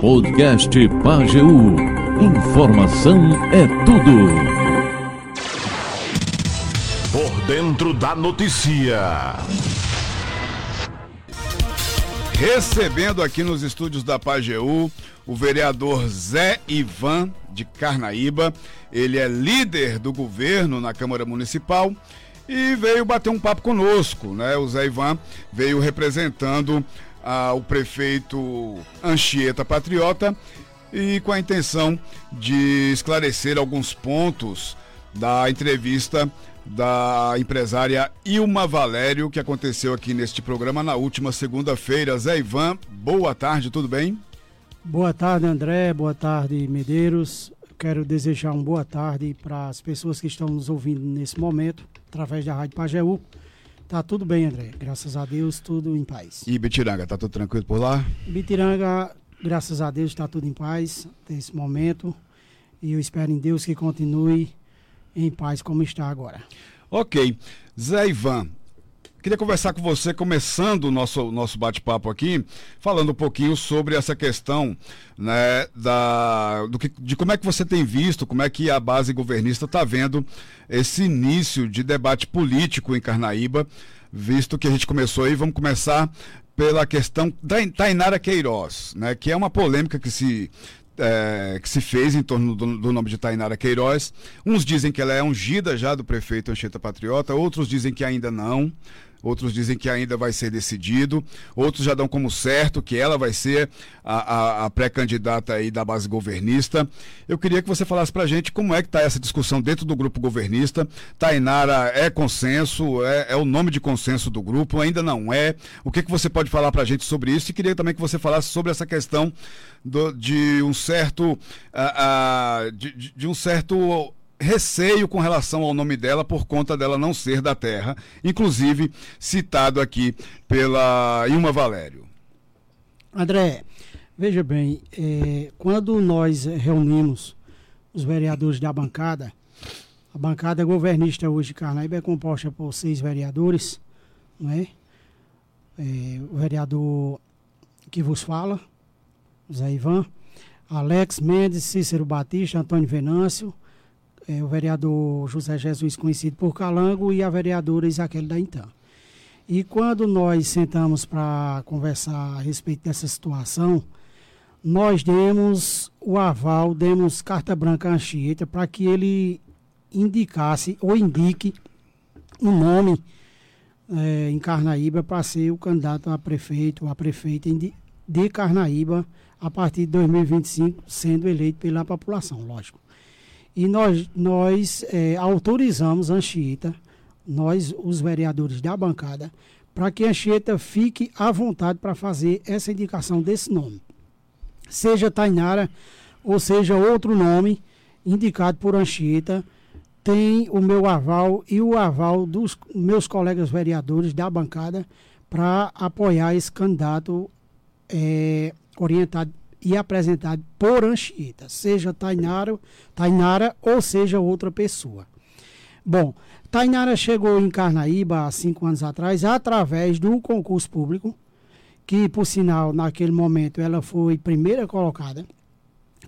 Podcast Pageu. Informação é tudo. Por dentro da notícia. Recebendo aqui nos estúdios da Pageu o vereador Zé Ivan de Carnaíba. Ele é líder do governo na Câmara Municipal e veio bater um papo conosco, né? O Zé Ivan veio representando ah, o prefeito Anchieta Patriota e com a intenção de esclarecer alguns pontos da entrevista da empresária Ilma Valério, que aconteceu aqui neste programa na última segunda-feira. Zé Ivan, boa tarde, tudo bem? Boa tarde, André. Boa tarde, Medeiros. Quero desejar uma boa tarde para as pessoas que estão nos ouvindo nesse momento, através da Rádio Pajeú. Tá tudo bem, André. Graças a Deus, tudo em paz. E Bitiranga, tá tudo tranquilo por lá? Bitiranga, graças a Deus, está tudo em paz nesse momento. E eu espero em Deus que continue em paz como está agora. Ok. Zé Ivan, Queria conversar com você, começando o nosso, nosso bate-papo aqui, falando um pouquinho sobre essa questão né, da, do que, de como é que você tem visto, como é que a base governista está vendo esse início de debate político em Carnaíba, visto que a gente começou aí, vamos começar pela questão da Tainara Queiroz, né, que é uma polêmica que se é, que se fez em torno do, do, nome de Tainara Queiroz. Uns dizem que ela é ungida já do prefeito Anchieta Patriota, outros dizem que ainda não outros dizem que ainda vai ser decidido, outros já dão como certo que ela vai ser a, a, a pré-candidata aí da base governista. Eu queria que você falasse pra gente como é que está essa discussão dentro do grupo governista. Tainara é consenso, é, é, o nome de consenso do grupo, ainda não é. O que, que você pode falar pra gente sobre isso? E queria também que você falasse sobre essa questão do, de um certo. Uh, uh, de, de um certo receio com relação ao nome dela por conta dela não ser da terra, inclusive citado aqui pela Ilma Valério. André, veja bem, é, quando nós reunimos os vereadores da bancada, a bancada governista hoje de Carnaíba é composta por seis vereadores, não é? é o vereador que vos fala, Zé Ivan, Alex Mendes, Cícero Batista, Antônio Venâncio, é, o vereador José Jesus, conhecido por Calango, e a vereadora Isaquele da Intan. E quando nós sentamos para conversar a respeito dessa situação, nós demos o aval, demos carta branca a Anchieta para que ele indicasse ou indique um nome é, em Carnaíba para ser o candidato a prefeito ou a prefeita de Carnaíba a partir de 2025, sendo eleito pela população, lógico. E nós, nós é, autorizamos a Anchieta, nós, os vereadores da bancada, para que a Anchieta fique à vontade para fazer essa indicação desse nome. Seja Tainara ou seja outro nome indicado por Anchieta, tem o meu aval e o aval dos meus colegas vereadores da bancada para apoiar esse candidato é, orientado e apresentado por Anchieta, seja Tainara, Tainara ou seja outra pessoa. Bom, Tainara chegou em Carnaíba há cinco anos atrás através do concurso público, que por sinal naquele momento ela foi primeira colocada.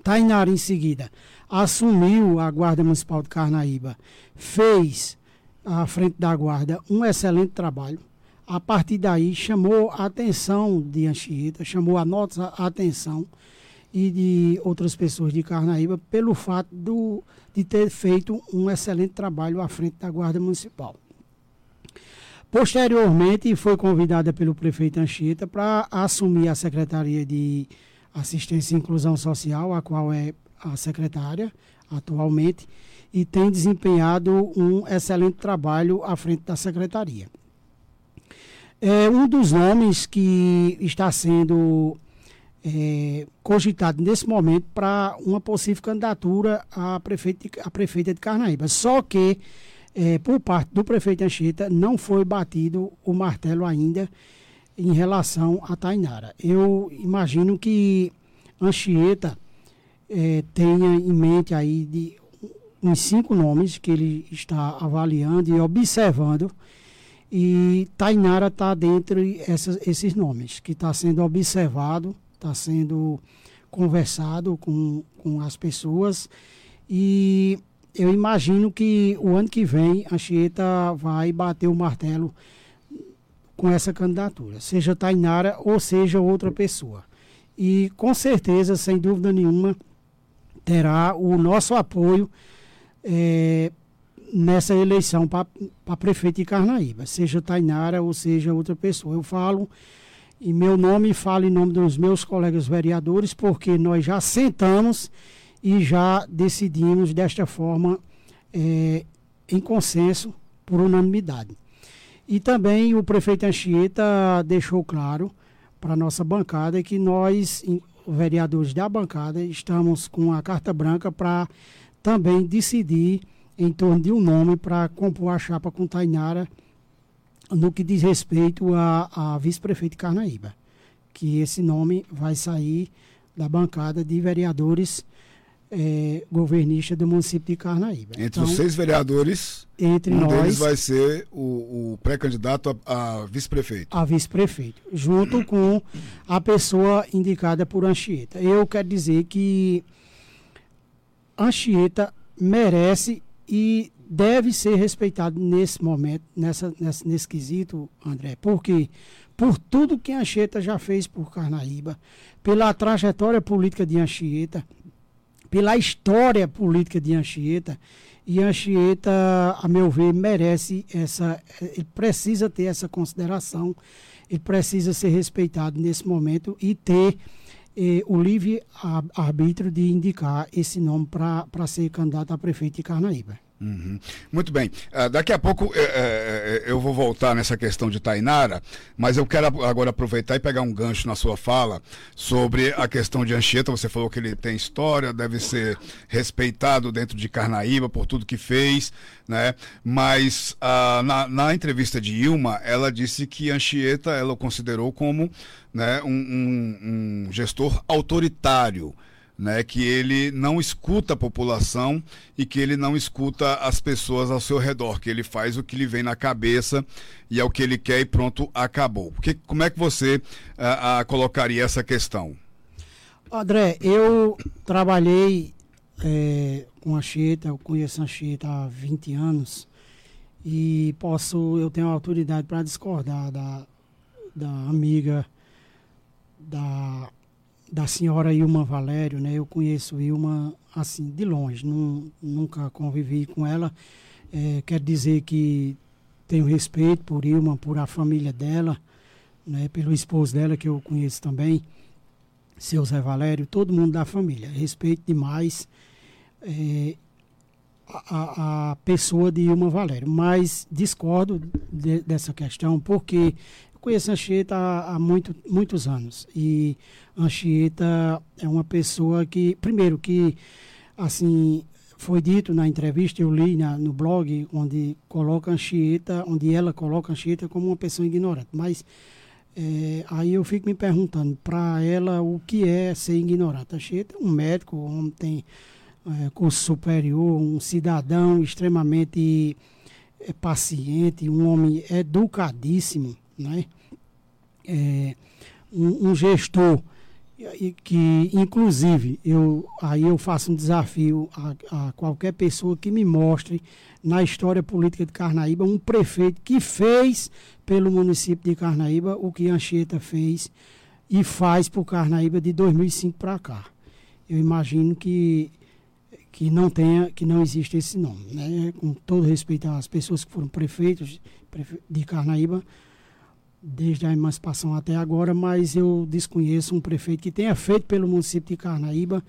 Tainara em seguida assumiu a Guarda Municipal de Carnaíba, fez à frente da Guarda um excelente trabalho a partir daí chamou a atenção de Anchieta, chamou a nossa atenção e de outras pessoas de Carnaíba pelo fato do, de ter feito um excelente trabalho à frente da Guarda Municipal. Posteriormente, foi convidada pelo prefeito Anchieta para assumir a Secretaria de Assistência e Inclusão Social, a qual é a secretária atualmente, e tem desempenhado um excelente trabalho à frente da secretaria. É um dos nomes que está sendo é, cogitado nesse momento para uma possível candidatura a, prefeito, a prefeita de Carnaíba. Só que, é, por parte do prefeito Anchieta, não foi batido o martelo ainda em relação a Tainara. Eu imagino que Anchieta é, tenha em mente aí de uns cinco nomes que ele está avaliando e observando e Tainara está dentre essas, esses nomes, que está sendo observado está sendo conversado com, com as pessoas e eu imagino que o ano que vem a Anchieta vai bater o martelo com essa candidatura, seja Tainara ou seja outra pessoa. E com certeza, sem dúvida nenhuma, terá o nosso apoio é, nessa eleição para prefeito de Carnaíba, seja Tainara ou seja outra pessoa. Eu falo em meu nome e falo em nome dos meus colegas vereadores, porque nós já sentamos e já decidimos desta forma é, em consenso, por unanimidade. E também o prefeito Anchieta deixou claro para a nossa bancada que nós, vereadores da bancada, estamos com a carta branca para também decidir em torno de um nome para compor a chapa com Tainara no que diz respeito a, a vice-prefeito de Carnaíba. Que esse nome vai sair da bancada de vereadores é, governista do município de Carnaíba. Entre então, os seis vereadores, entre um nós, deles vai ser o, o pré-candidato a, a vice-prefeito. A vice-prefeito, junto com a pessoa indicada por Anchieta. Eu quero dizer que Anchieta merece e deve ser respeitado nesse momento, nessa, nessa, nesse quesito, André, porque por tudo que Anchieta já fez por Carnaíba, pela trajetória política de Anchieta, pela história política de Anchieta. E Anchieta, a meu ver, merece essa. Ele precisa ter essa consideração, ele precisa ser respeitado nesse momento e ter eh, o livre arbítrio de indicar esse nome para ser candidato a prefeito de Carnaíba. Uhum. Muito bem. Uh, daqui a pouco é, é, eu vou voltar nessa questão de Tainara, mas eu quero agora aproveitar e pegar um gancho na sua fala sobre a questão de Anchieta. Você falou que ele tem história, deve ser respeitado dentro de Carnaíba por tudo que fez, né? Mas uh, na, na, entrevista de Ilma, ela disse que Anchieta ela o considerou como né, um, um, um gestor autoritário né, que ele não escuta a população e que ele não escuta as pessoas ao seu redor, que ele faz o que lhe vem na cabeça e é o que ele quer e pronto, acabou. Que, como é que você ah, ah, colocaria essa questão? André, eu trabalhei é, com a Cheta, eu conheço a Cheta há 20 anos e posso, eu tenho autoridade para discordar da, da amiga da da senhora Ilma Valério, né? Eu conheço Ilma assim de longe, não, nunca convivi com ela. É, quer dizer que tenho respeito por Ilma, por a família dela, né? Pelo esposo dela que eu conheço também, seu Zé Valério, todo mundo da família. Respeito demais é, a, a, pessoa de Ilma Valério, mas discordo de, dessa questão porque eu conheço a Anchieta há, muito, muitos anos. E a Anchieta é uma pessoa que, primeiro, que, assim, foi dito na entrevista, eu li na, no blog, onde coloca Anchieta, onde ela coloca Anchieta como uma pessoa ignorante. Mas é, aí eu fico me perguntando, para ela, o que é ser ignorante? A Anchieta é um médico, um homem tem é, curso superior, um cidadão extremamente é, paciente, um homem educadíssimo né? É, um, um, gestor que, inclusive, eu, aí eu faço um desafio a, a, qualquer pessoa que me mostre na história política de Carnaíba um prefeito que fez pelo município de Carnaíba o que Anchieta fez e faz por Carnaíba de 2005 para cá. Eu imagino que que não tenha, que não existe esse nome, né? Com todo respeito às pessoas que foram prefeitos de Carnaíba, desde a emancipação até agora, mas eu desconheço um prefeito que tenha feito pelo município de Carnaíba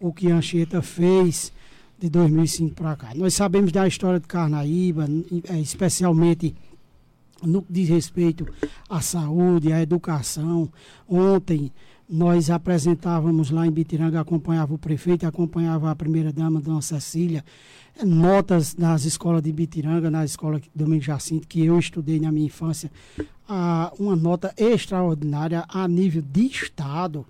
o que Anchieta fez de 2005 para cá. Nós sabemos da história de Carnaíba, é, especialmente no que diz respeito à saúde, à educação. Ontem nós apresentávamos lá em Bitiranga, acompanhava o prefeito, acompanhava a primeira-dama, Dona Cecília, notas nas escolas de Bitiranga, na escola Domingo Jacinto, que eu estudei na minha infância, a, uma nota extraordinária a nível de Estado.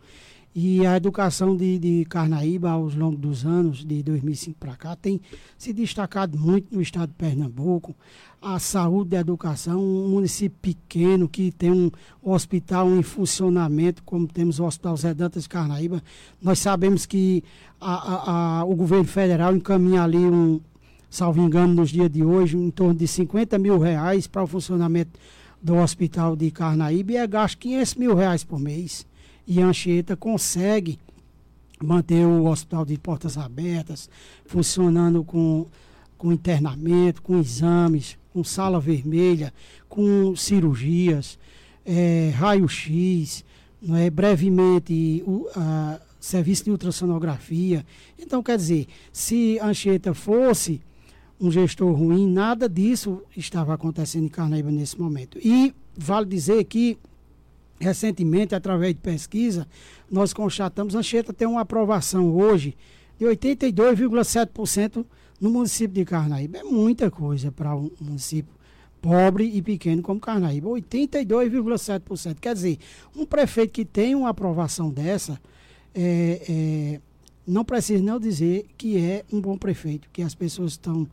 E a educação de, de Carnaíba, ao longo dos anos, de 2005 para cá, tem se destacado muito no estado de Pernambuco. A saúde e a educação, um município pequeno que tem um hospital em funcionamento, como temos o Hospital Zé Dantas de Carnaíba. Nós sabemos que a, a, a, o governo federal encaminha ali um, salvo engano, nos dias de hoje, em torno de 50 mil reais para o funcionamento do hospital de Carnaíba e é gasto 500 mil reais por mês e Anchieta consegue manter o hospital de portas abertas, funcionando com, com internamento, com exames, com sala vermelha, com cirurgias, é, raio-x, é, brevemente o a, serviço de ultrassonografia. Então, quer dizer, se Anchieta fosse um gestor ruim, nada disso estava acontecendo em Carnaíba nesse momento. E vale dizer que recentemente, através de pesquisa, nós constatamos a Anchieta tem uma aprovação hoje de 82,7% no município de Carnaíba. É muita coisa para um município pobre e pequeno como Carnaíba. 82,7%. Quer dizer, um prefeito que tem uma aprovação dessa, é, é, não precisa não dizer que é um bom prefeito, que as pessoas estão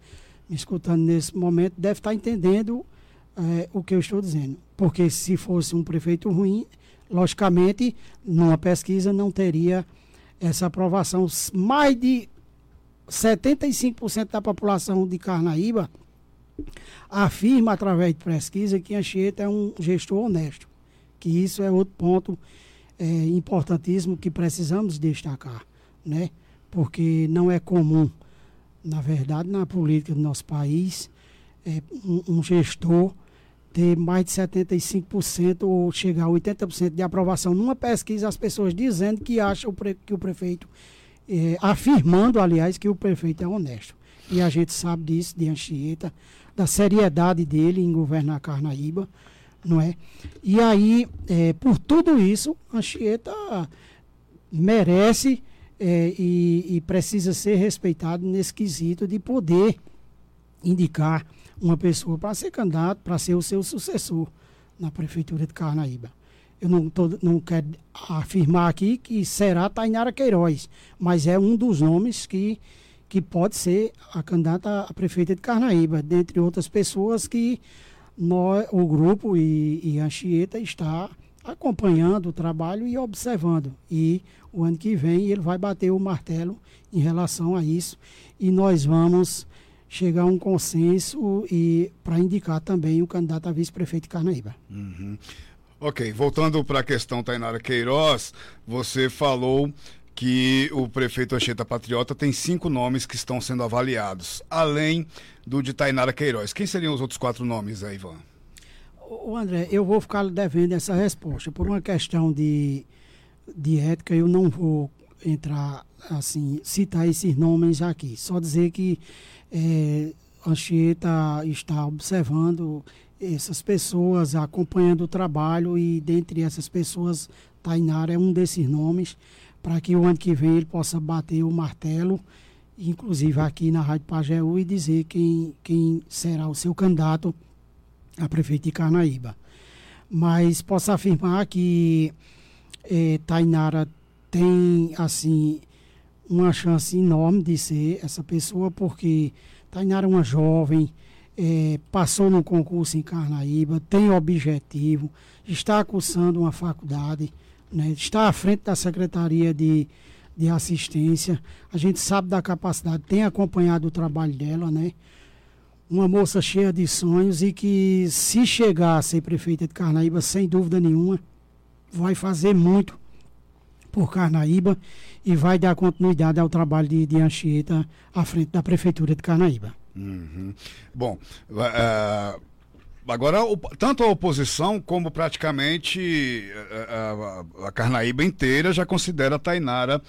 me escutando nesse momento devem estar entendendo é, o que eu estou dizendo. Porque se fosse um prefeito ruim, logicamente, numa pesquisa não teria essa aprovação. Mais de 75% da população de Carnaíba afirma através de pesquisa que Anchieta é um gestor honesto. Que isso é outro ponto é, importantíssimo que precisamos destacar, né? Porque não é comum, na verdade, na política do nosso país, é, um, um gestor ter mais de 75% ou chegar a 80% de aprovação numa pesquisa, as pessoas dizendo que acham que o prefeito, é, afirmando, aliás, que o prefeito é honesto. E a gente sabe disso, de Anchieta, da seriedade dele em governar Carnaíba, não é? E aí, é, por tudo isso, Anchieta merece é, e, e precisa ser respeitado nesse quesito de poder indicar uma pessoa para ser candidato, para ser o seu sucessor na Prefeitura de Carnaíba. Eu não, tô, não quero afirmar aqui que será Tainara Queiroz, mas é um dos nomes que, que pode ser a candidata a prefeita de Carnaíba, dentre outras pessoas que nós, o grupo e, e Anchieta está acompanhando o trabalho e observando. E o ano que vem ele vai bater o martelo em relação a isso. E nós vamos chegar a um consenso e para indicar também o candidato a vice-prefeito de Carnaíba. Uhum. Ok, voltando para a questão Tainara Queiroz, você falou que o prefeito Anchieta Patriota tem cinco nomes que estão sendo avaliados, além do de Tainara Queiroz. Quem seriam os outros quatro nomes aí, Ivan? O André, eu vou ficar devendo essa resposta. Por uma questão de, de ética, eu não vou entrar assim, citar esses nomes aqui. Só dizer que é, Anchieta está observando essas pessoas, acompanhando o trabalho e dentre essas pessoas, Tainara é um desses nomes, para que o ano que vem ele possa bater o martelo, inclusive aqui na Rádio Pajeú, e dizer quem, quem será o seu candidato a prefeito de Carnaíba. Mas posso afirmar que é, Tainara tem, assim, uma chance enorme de ser essa pessoa, porque Tainara é uma jovem, é, passou no concurso em Carnaíba, tem objetivo, está cursando uma faculdade, né, está à frente da Secretaria de, de Assistência. A gente sabe da capacidade, tem acompanhado o trabalho dela, né? Uma moça cheia de sonhos e que, se chegar a ser prefeita de Carnaíba, sem dúvida nenhuma, vai fazer muito por Carnaíba e vai dar continuidade ao trabalho de, de Anchieta à frente da Prefeitura de Carnaíba. Uhum. Bom, uh, agora tanto a oposição como praticamente uh, a, a, Carnaíba inteira já considera a Tainara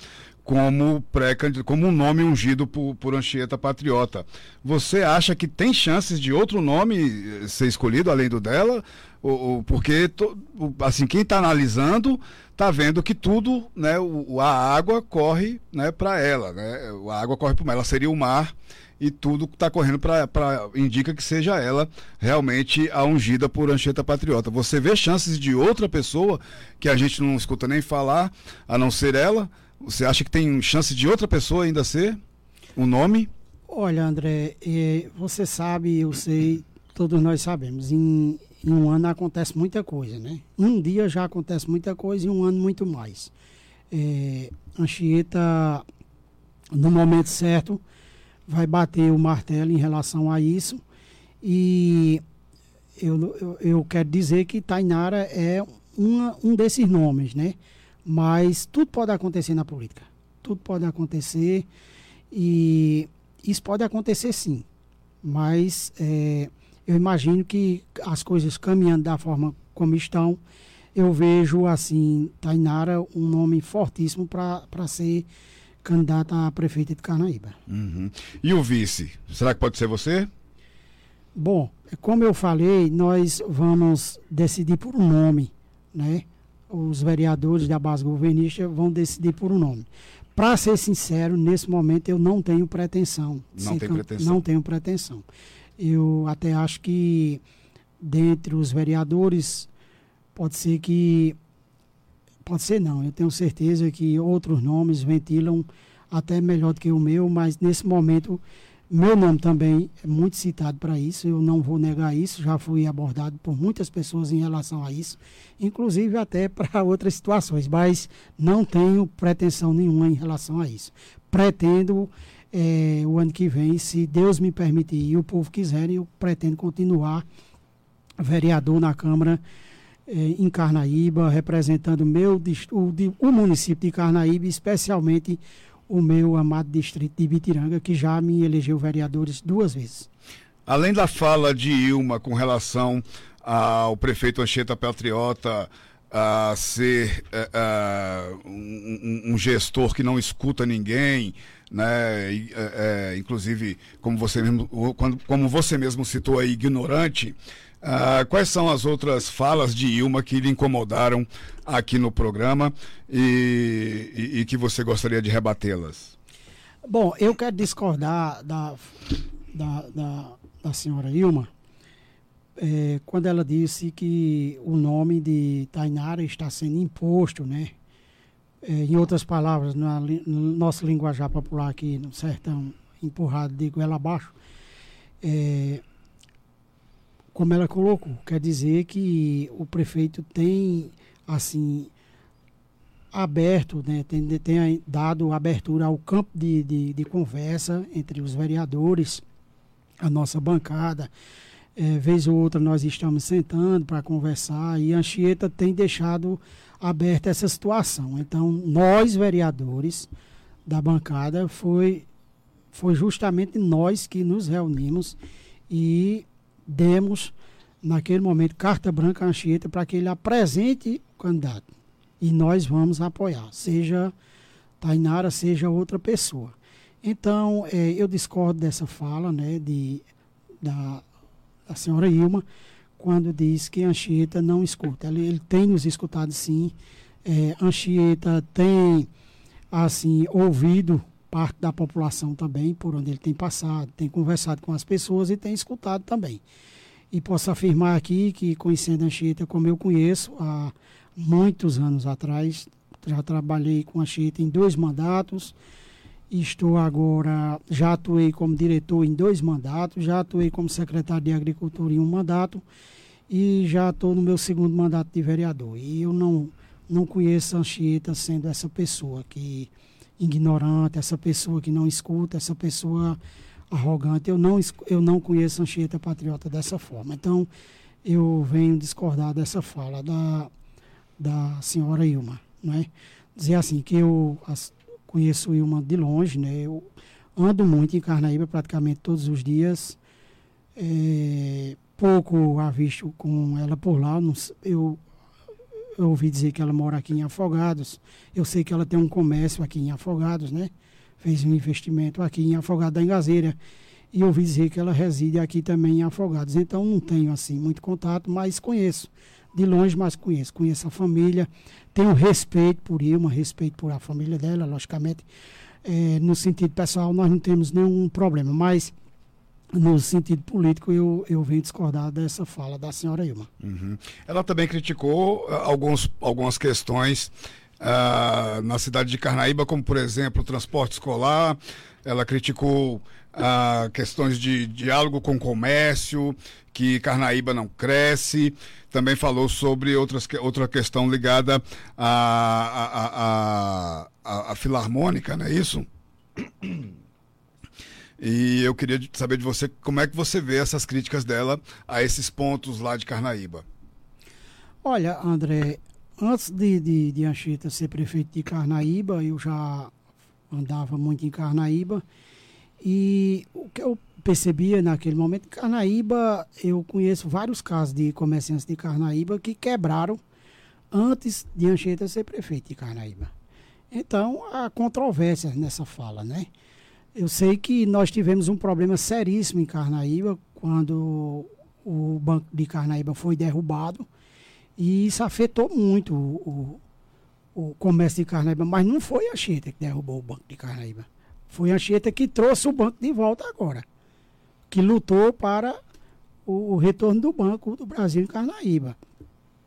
como pré como um nome ungido por, por Anchieta Patriota. Você acha que tem chances de outro nome eh, ser escolhido além do dela? Ou, ou porque to, assim quem está analisando está vendo que tudo, né, o, a água corre, né, para ela, né? A água corre para ela seria o mar e tudo está correndo para indica que seja ela realmente a ungida por Anchieta Patriota. Você vê chances de outra pessoa que a gente não escuta nem falar, a não ser ela? Você acha que tem chance de outra pessoa ainda ser o um nome? Olha, André, você sabe, eu sei, todos nós sabemos, em, em, um ano acontece muita coisa, né? Um dia já acontece muita coisa e um ano muito mais. É, Anchieta, no momento certo, vai bater o martelo em relação a isso e eu, eu, eu quero dizer que Tainara é uma, um desses nomes, né? Mas tudo pode acontecer na política. Tudo pode acontecer e isso pode acontecer sim. Mas é, eu imagino que as coisas caminhando da forma como estão, eu vejo assim, Tainara um nome fortíssimo para ser candidata a prefeita de Carnaíba. Uhum. E o vice? Será que pode ser você? Bom, como eu falei, nós vamos decidir por um nome, né? Os vereadores da base governista vão decidir por um nome. Para ser sincero, nesse momento eu não tenho pretensão. Não tem pretensão. Não tenho pretensão. Eu até acho que dentre os vereadores pode ser que pode ser não, eu tenho certeza que outros nomes ventilam até melhor do que o meu, mas nesse momento meu nome também é muito citado para isso, eu não vou negar isso, já fui abordado por muitas pessoas em relação a isso, inclusive até para outras situações, mas não tenho pretensão nenhuma em relação a isso. Pretendo é, o ano que vem, se Deus me permitir e o povo quiser, eu pretendo continuar vereador na Câmara é, em Carnaíba, representando meu, o, o município de Carnaíba, especialmente o meu amado distrito de Bitiranga, que já me elegeu vereadores duas vezes. Além da fala de Ilma com relação ao prefeito Anchieta Patriota a ser uh, um, um, gestor que não escuta ninguém, né? E, uh, inclusive, como você mesmo, quando, como você mesmo citou aí, ignorante. Uh, quais são as outras falas de Ilma que lhe incomodaram aqui no programa e, e, e que você gostaria de rebatê-las? Bom, eu quero discordar da, da, da, da senhora Ilma é, quando ela disse que o nome de Tainara está sendo imposto, né? É, em outras palavras, na no nosso linguajar popular aqui no sertão, empurrado de goela abaixo, é, como ela colocou, quer dizer que o prefeito tem, assim, aberto, né, tem, tem dado abertura ao campo de, de, de conversa entre os vereadores, a nossa bancada. É, vez ou outra nós estamos sentando para conversar e Anchieta tem deixado aberta essa situação. Então, nós, vereadores da bancada, foi, foi justamente nós que nos reunimos e demos, naquele momento, carta branca à Anchieta para que ele apresente o candidato. E nós vamos apoiar, seja Tainara, seja outra pessoa. Então, é, eu discordo dessa fala né, de, da, da senhora Ilma, quando diz que Anchieta não escuta. Ele, ele tem nos escutado sim. É, Anchieta tem assim ouvido parte da população também, por onde ele tem passado, tem conversado com as pessoas e tem escutado também. E posso afirmar aqui que, conhecendo a Anchieta como eu conheço, há muitos anos atrás, já trabalhei com a Anchieta em dois mandatos, estou agora, já atuei como diretor em dois mandatos, já atuei como secretário de Agricultura em um mandato e já estou no meu segundo mandato de vereador. E eu não, não conheço a Anchieta sendo essa pessoa que ignorante, essa pessoa que não escuta, essa pessoa arrogante. Eu não, eu não conheço Anchieta Patriota dessa forma. Então, eu venho discordar dessa fala da, da senhora Ilma. Né? Dizer assim, que eu as, conheço Ilma de longe, né? eu ando muito em Carnaíba praticamente todos os dias. É, pouco a visto com ela por lá. Não, eu, eu ouvi dizer que ela mora aqui em Afogados. Eu sei que ela tem um comércio aqui em Afogados, né? Fez um investimento aqui em Afogados da Engazeira. E ouvi dizer que ela reside aqui também em Afogados. Então não tenho assim muito contato, mas conheço. De longe, mas conheço. Conheço a família. Tenho respeito por Ilma, respeito por a família dela, logicamente. É, no sentido pessoal, nós não temos nenhum problema. Mas no sentido político, eu, eu venho discordar dessa fala da senhora Ilma. Uhum. Ela também criticou uh, alguns, algumas questões uh, na cidade de Carnaíba, como, por exemplo, o transporte escolar. Ela criticou uh, questões de diálogo com o comércio, que Carnaíba não cresce. Também falou sobre outras, outra questão ligada à, à, à, à Filarmônica, não é isso? E eu queria saber de você como é que você vê essas críticas dela a esses pontos lá de Carnaíba. Olha, André, antes de, de, de Anchieta ser prefeito de Carnaíba, eu já andava muito em Carnaíba. E o que eu percebia naquele momento, Carnaíba, eu conheço vários casos de comerciantes de Carnaíba que quebraram antes de Anchieta ser prefeito de Carnaíba. Então, há controvérsia nessa fala, né? Eu sei que nós tivemos um problema seríssimo em Carnaíba quando o Banco de Carnaíba foi derrubado e isso afetou muito o, o, o comércio de Carnaíba, mas não foi a Cheta que derrubou o Banco de Carnaíba. Foi a Cheta que trouxe o banco de volta agora, que lutou para o, o retorno do Banco do Brasil em Carnaíba.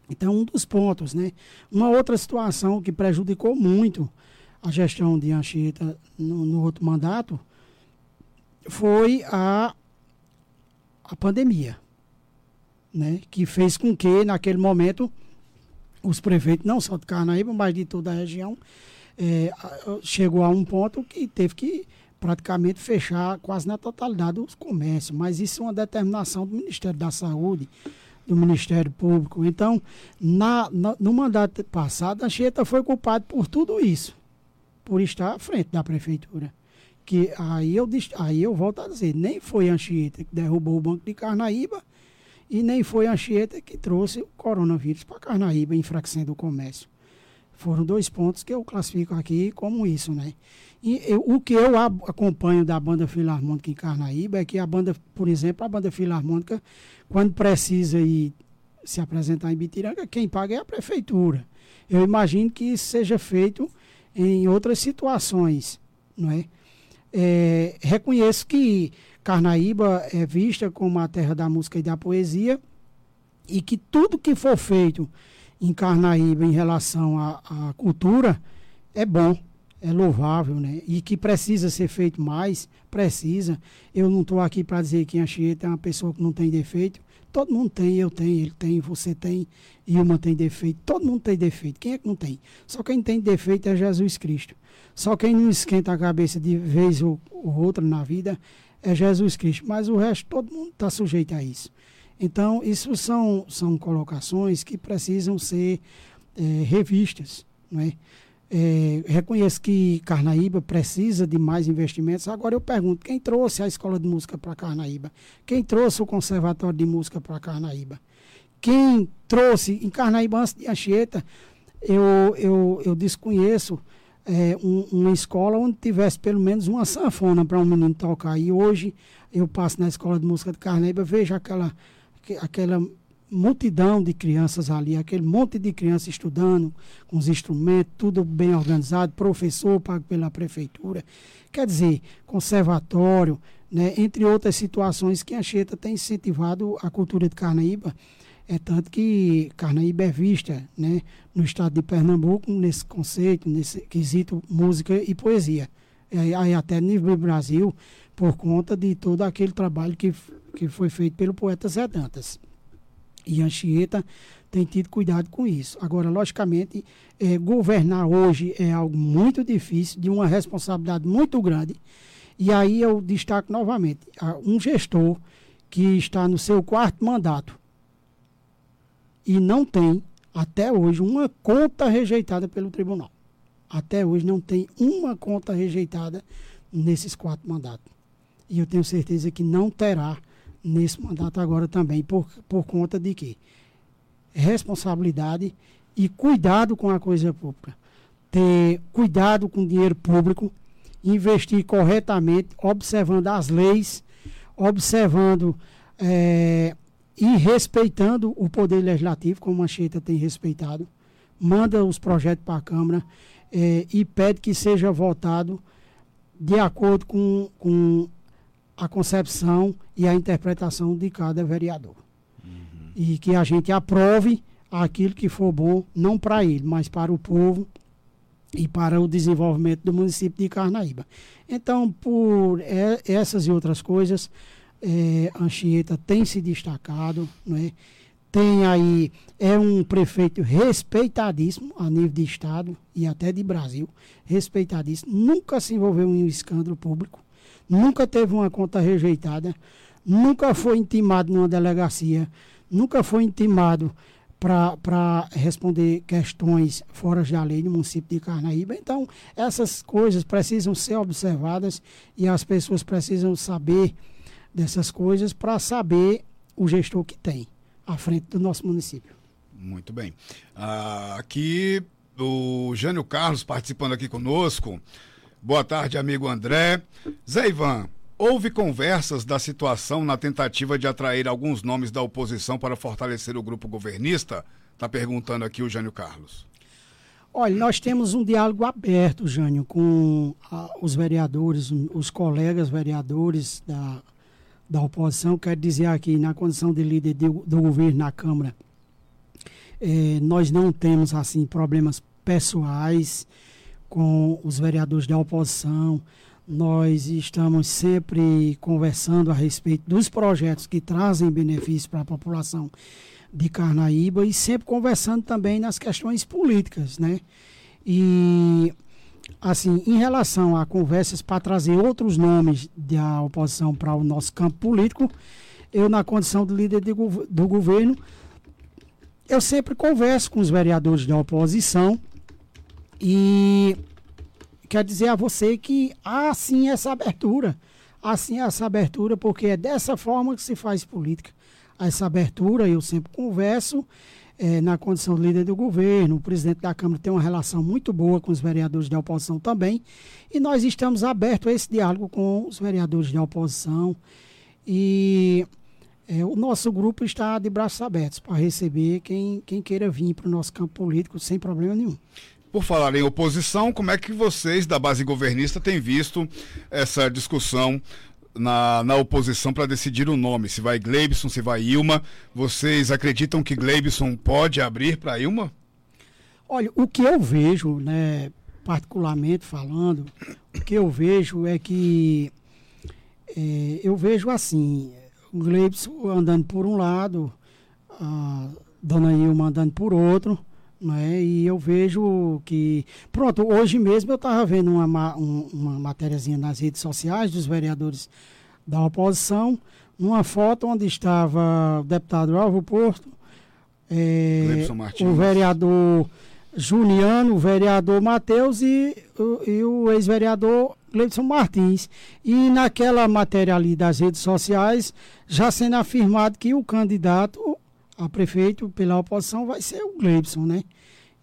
Então, um dos pontos, né? Uma outra situação que prejudicou muito a gestão de Anchieta no, no, outro mandato foi a, a pandemia, né? que fez com que, naquele momento, os prefeitos, não só de Carnaíba, mas de toda a região, é, chegou a um ponto que teve que praticamente fechar quase na totalidade os comércios. Mas isso é uma determinação do Ministério da Saúde, do Ministério Público. Então, na, na no mandato passado, a Anchieta foi culpada por tudo isso por estar à frente da prefeitura. Que aí eu, aí eu volto a dizer, nem foi Anchieta que derrubou o Banco de Carnaíba e nem foi Anchieta que trouxe o coronavírus para Carnaíba, enfraquecendo o comércio. Foram dois pontos que eu classifico aqui como isso, né? E eu, o que eu acompanho da banda filarmônica em Carnaíba é que a banda, por exemplo, a banda filarmônica, quando precisa ir se apresentar em Bitiranga, quem paga é a prefeitura. Eu imagino que isso seja feito em outras situações, não é? é? reconheço que Carnaíba é vista como a terra da música e da poesia e que tudo que for feito em Carnaíba em relação à, à cultura é bom, é louvável, né? E que precisa ser feito mais, precisa. Eu não estou aqui para dizer que a Anchieta é uma pessoa que não tem defeito. Todo mundo tem, eu tenho, ele tem, você tem, Ilma tem defeito, todo mundo tem defeito. Quem é que não tem? Só quem tem defeito é Jesus Cristo. Só quem não esquenta a cabeça de vez ou, ou outra na vida é Jesus Cristo. Mas o resto, todo mundo está sujeito a isso. Então, isso são, são colocações que precisam ser é, revistas. Não é? É, reconheço que Carnaíba precisa de mais investimentos. Agora eu pergunto: quem trouxe a escola de música para Carnaíba? Quem trouxe o conservatório de música para Carnaíba? Quem trouxe em Carnaíba antes de Anchieta? Eu, eu, eu desconheço é, um, uma escola onde tivesse pelo menos uma sanfona para um menino tocar. E hoje eu passo na escola de música de Carnaíba, vejo aquela, aquela multidão de crianças ali, aquele monte de crianças estudando com os instrumentos, tudo bem organizado, professor pago pela prefeitura. Quer dizer, conservatório, né, entre outras situações que a Cheta tem incentivado a cultura de Carnaíba. É tanto que Carnaíba é vista né, no estado de Pernambuco nesse conceito, nesse quesito música e poesia. É, aí até nível Brasil, por conta de todo aquele trabalho que, que foi feito pelo poeta Zé Dantas. E Anchieta tem tido cuidado com isso. Agora, logicamente, é, governar hoje é algo muito difícil, de uma responsabilidade muito grande. E aí eu destaco novamente, um gestor que está no seu quarto mandato e não tem, até hoje, uma conta rejeitada pelo tribunal. Até hoje não tem uma conta rejeitada nesses quatro mandatos. E eu tenho certeza que não terá nesse mandato agora também, por, por conta de que responsabilidade e cuidado com a coisa pública. Ter cuidado com o dinheiro público, investir corretamente, observando as leis, observando é, e respeitando o poder legislativo, como a Mancheta tem respeitado. Manda os projetos para a Câmara é, e pede que seja votado de acordo com, com a concepção e a interpretação de cada vereador. Uhum. E que a gente aprove aquilo que for bom, não para ele, mas para o povo e para o desenvolvimento do município de Carnaíba. Então, por essas e outras coisas, é, Anchieta tem se destacado, não é? tem aí, é um prefeito respeitadíssimo a nível de Estado e até de Brasil, respeitadíssimo, nunca se envolveu em um escândalo público, nunca teve uma conta rejeitada, nunca foi intimado numa delegacia, nunca foi intimado para responder questões fora da lei no município de Carnaíba. Então, essas coisas precisam ser observadas e as pessoas precisam saber dessas coisas para saber o gestor que tem à frente do nosso município. Muito bem. Ah, aqui o Jânio Carlos participando aqui conosco. Boa tarde, amigo André. Zé Ivan, houve conversas da situação na tentativa de atrair alguns nomes da oposição para fortalecer o grupo governista? Está perguntando aqui o Jânio Carlos. Olha, nós temos um diálogo aberto, Jânio, com ah, os vereadores, os colegas vereadores da da oposição, quero dizer aqui, na condição de líder de, do governo na Câmara, é, nós não temos assim problemas pessoais com os vereadores da oposição. Nós estamos sempre conversando a respeito dos projetos que trazem benefícios para a população de Carnaíba e sempre conversando também nas questões políticas, né? E assim, em relação a conversas para trazer outros nomes da oposição para o nosso campo político, eu, na condição de líder de, do governo, eu sempre converso com os vereadores da oposição e quer dizer a você que há sim essa abertura. Há sim essa abertura, porque é dessa forma que se faz política. Essa abertura eu sempre converso é, na condição de líder do governo, o presidente da Câmara tem uma relação muito boa com os vereadores da oposição também, e nós estamos abertos a esse diálogo com os vereadores da oposição. E é, o nosso grupo está de braços abertos para receber quem, quem queira vir para o nosso campo político sem problema nenhum. Por falar em oposição, como é que vocês da base governista têm visto essa discussão na, na oposição para decidir o nome, se vai Gleibson, se vai Ilma. Vocês acreditam que Gleibson pode abrir para Ilma? Olha, o que eu vejo, né, particularmente falando, o que eu vejo é que é, eu vejo assim, o Gleibson andando por um lado, a Dona Ilma andando por outro, né? E eu vejo que. Pronto, hoje mesmo eu estava vendo uma, um, uma matériazinha nas redes sociais dos vereadores da oposição, numa foto onde estava o deputado Alvo Porto, é, o vereador Juliano, o vereador Matheus e, e o ex-vereador Gleison Martins. E naquela matéria ali das redes sociais, já sendo afirmado que o candidato a prefeito pela oposição vai ser o Gleibson, né?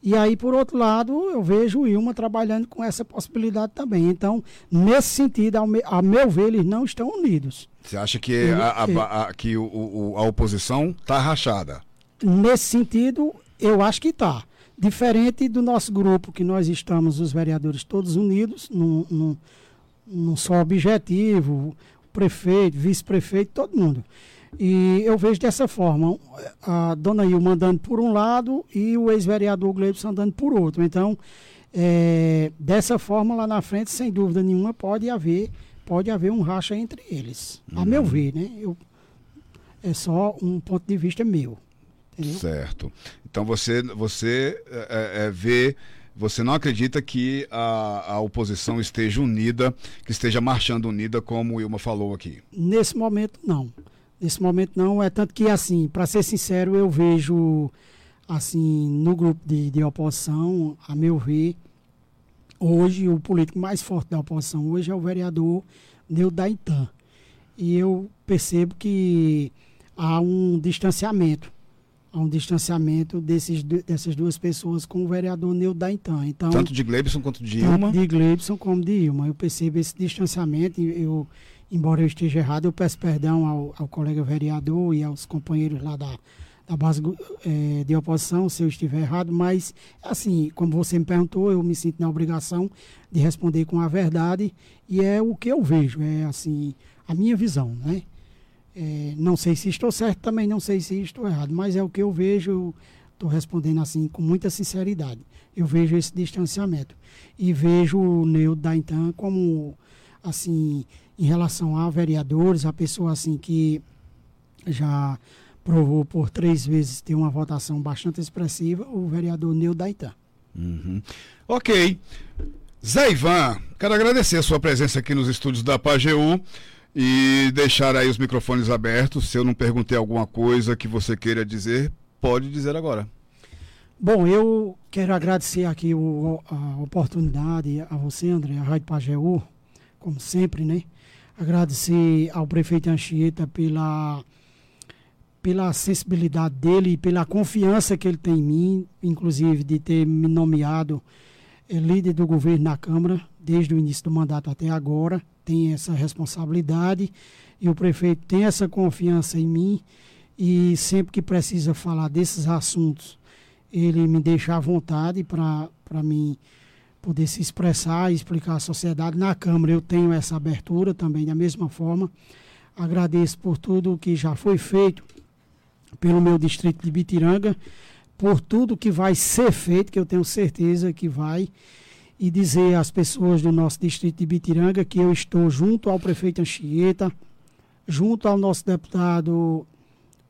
E aí, por outro lado, eu vejo o Ilma trabalhando com essa possibilidade também. Então, nesse sentido, ao me, a meu ver, eles não estão unidos. Você acha que, Ele, a, a, a, que o, o, a oposição está rachada? Nesse sentido, eu acho que está. Diferente do nosso grupo, que nós estamos, os vereadores, todos unidos, num, num, num só objetivo, prefeito, vice-prefeito, todo mundo. E eu vejo dessa forma, a dona Ilma andando por um lado e o ex-vereador Gleibson andando por outro. Então, é, dessa forma, lá na frente, sem dúvida nenhuma, pode haver, pode haver um racha entre eles. Uhum. A meu ver, né? Eu, é só um ponto de vista meu. Entendeu? Certo. Então você, você é, é, vê você não acredita que a, a, oposição esteja unida, que esteja marchando unida, como o Ilma falou aqui? Nesse momento, não. Nesse momento não, é tanto que assim, para ser sincero, eu vejo assim, no grupo de, de oposição, a meu ver, hoje o político mais forte da oposição hoje é o vereador Neu E eu percebo que há um distanciamento. há um distanciamento desses, dessas duas pessoas com o vereador Neu Daintan. Então, tanto de Gleibson quanto de Ilma? de Gleibson como de Ilma. Eu percebo esse distanciamento, eu, embora eu esteja errado, eu peço perdão ao, ao colega vereador e aos companheiros lá da, da base é, de oposição, se eu estiver errado, mas, assim, como você me perguntou, eu me sinto na obrigação de responder com a verdade e é o que eu vejo, é, assim, a minha visão, né? É, não sei se estou certo, também não sei se estou errado, mas é o que eu vejo, estou respondendo assim com muita sinceridade. Eu vejo esse distanciamento. E vejo o Neudo da Intan como, assim, em relação a vereadores, a pessoa assim que já provou por três vezes ter uma votação bastante expressiva, o vereador Neudo da Intan. Uhum. Ok. Zé Ivan, quero agradecer a sua presença aqui nos estúdios da PAGU e deixar aí os microfones abertos. Se eu não perguntei alguma coisa que você queira dizer, pode dizer agora. Bom, eu quero agradecer aqui o, a oportunidade a você, André, a Rádio Pajeú, como sempre, né? Agradecer ao prefeito Anchieta pela, pela sensibilidade dele e pela confiança que ele tem em mim, inclusive de ter me nomeado é, líder do governo na Câmara desde o início do mandato até agora tem essa responsabilidade e o prefeito tem essa confiança em mim e sempre que precisa falar desses assuntos, ele me deixa à vontade para mim poder se expressar e explicar à sociedade. Na Câmara eu tenho essa abertura também da mesma forma. Agradeço por tudo que já foi feito pelo meu distrito de Bitiranga, por tudo que vai ser feito, que eu tenho certeza que vai e dizer às pessoas do nosso distrito de Bitiranga que eu estou junto ao prefeito Anchieta, junto ao nosso deputado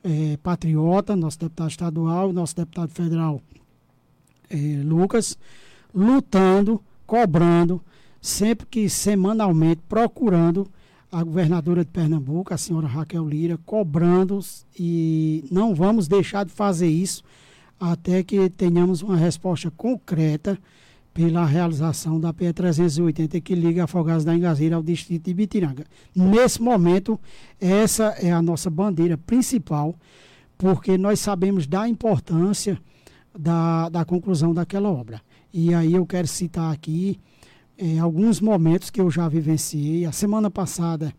é, patriota, nosso deputado estadual, nosso deputado federal é, Lucas, lutando, cobrando, sempre que semanalmente procurando a governadora de Pernambuco, a senhora Raquel Lira, cobrando e não vamos deixar de fazer isso até que tenhamos uma resposta concreta pela realização da PE 380 que liga Afogados da Engazeira ao distrito de Bitiranga. Nesse momento, essa é a nossa bandeira principal, porque nós sabemos da importância da, da conclusão daquela obra. E aí eu quero citar aqui é, alguns momentos que eu já vivenciei. A semana passada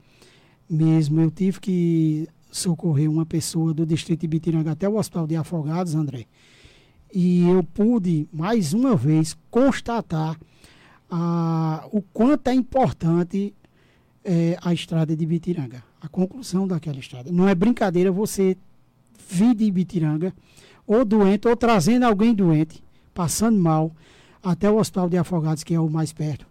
mesmo eu tive que socorrer uma pessoa do distrito de Bitiranga até o Hospital de Afogados, André e eu pude mais uma vez constatar ah, o quanto é importante é, a estrada de Bitiranga, a conclusão daquela estrada. Não é brincadeira você vir de Bitiranga, ou doente, ou trazendo alguém doente, passando mal, até o Hospital de Afogados, que é o mais perto,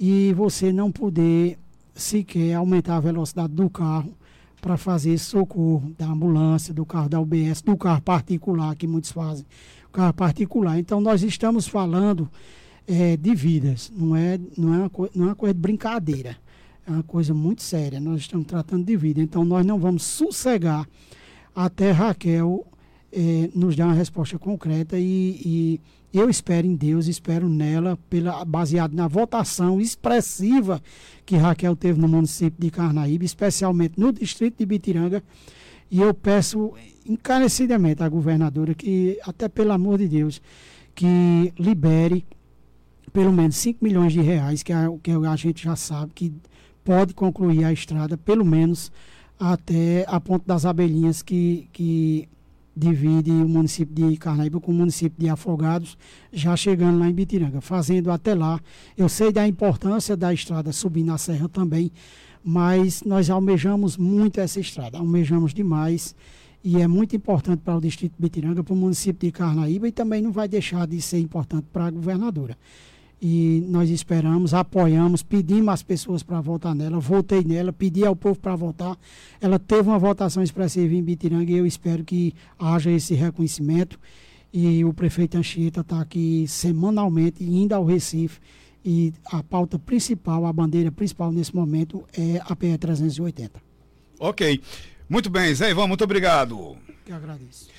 e você não poder sequer aumentar a velocidade do carro para fazer socorro da ambulância, do carro da UBS, do carro particular, que muitos fazem, carro particular. Então, nós estamos falando é, de vidas, não é, não, é uma não é uma coisa de brincadeira, é uma coisa muito séria. Nós estamos tratando de vida, então nós não vamos sossegar até Raquel é, nos dar uma resposta concreta e, e, eu espero em Deus, espero nela, pela, baseado na votação expressiva que Raquel teve no município de Carnaíba, especialmente no distrito de Bitiranga, e eu peço encarecidamente à governadora que, até pelo amor de Deus, que libere pelo menos 5 milhões de reais, que a, que a gente já sabe que pode concluir a estrada, pelo menos até a Ponte das Abelhinhas, que, que divide o município de Carnaíba com o município de Afogados, já chegando lá em Bitiranga, fazendo até lá. Eu sei da importância da estrada subir na serra também, mas nós almejamos muito essa estrada, almejamos demais e é muito importante para o distrito de Bitiranga, para o município de Carnaíba e também não vai deixar de ser importante para a governadora. E nós esperamos, apoiamos, pedimos às pessoas para votar nela, votei nela, pedi ao povo para votar. Ela teve uma votação expressiva em Bitiranga e eu espero que haja esse reconhecimento. E o prefeito Anchieta está aqui semanalmente indo ao Recife e a pauta principal, a bandeira principal nesse momento é a PE 380. Ok. Muito bem, Zé Ivan, muito obrigado. Que agradeço.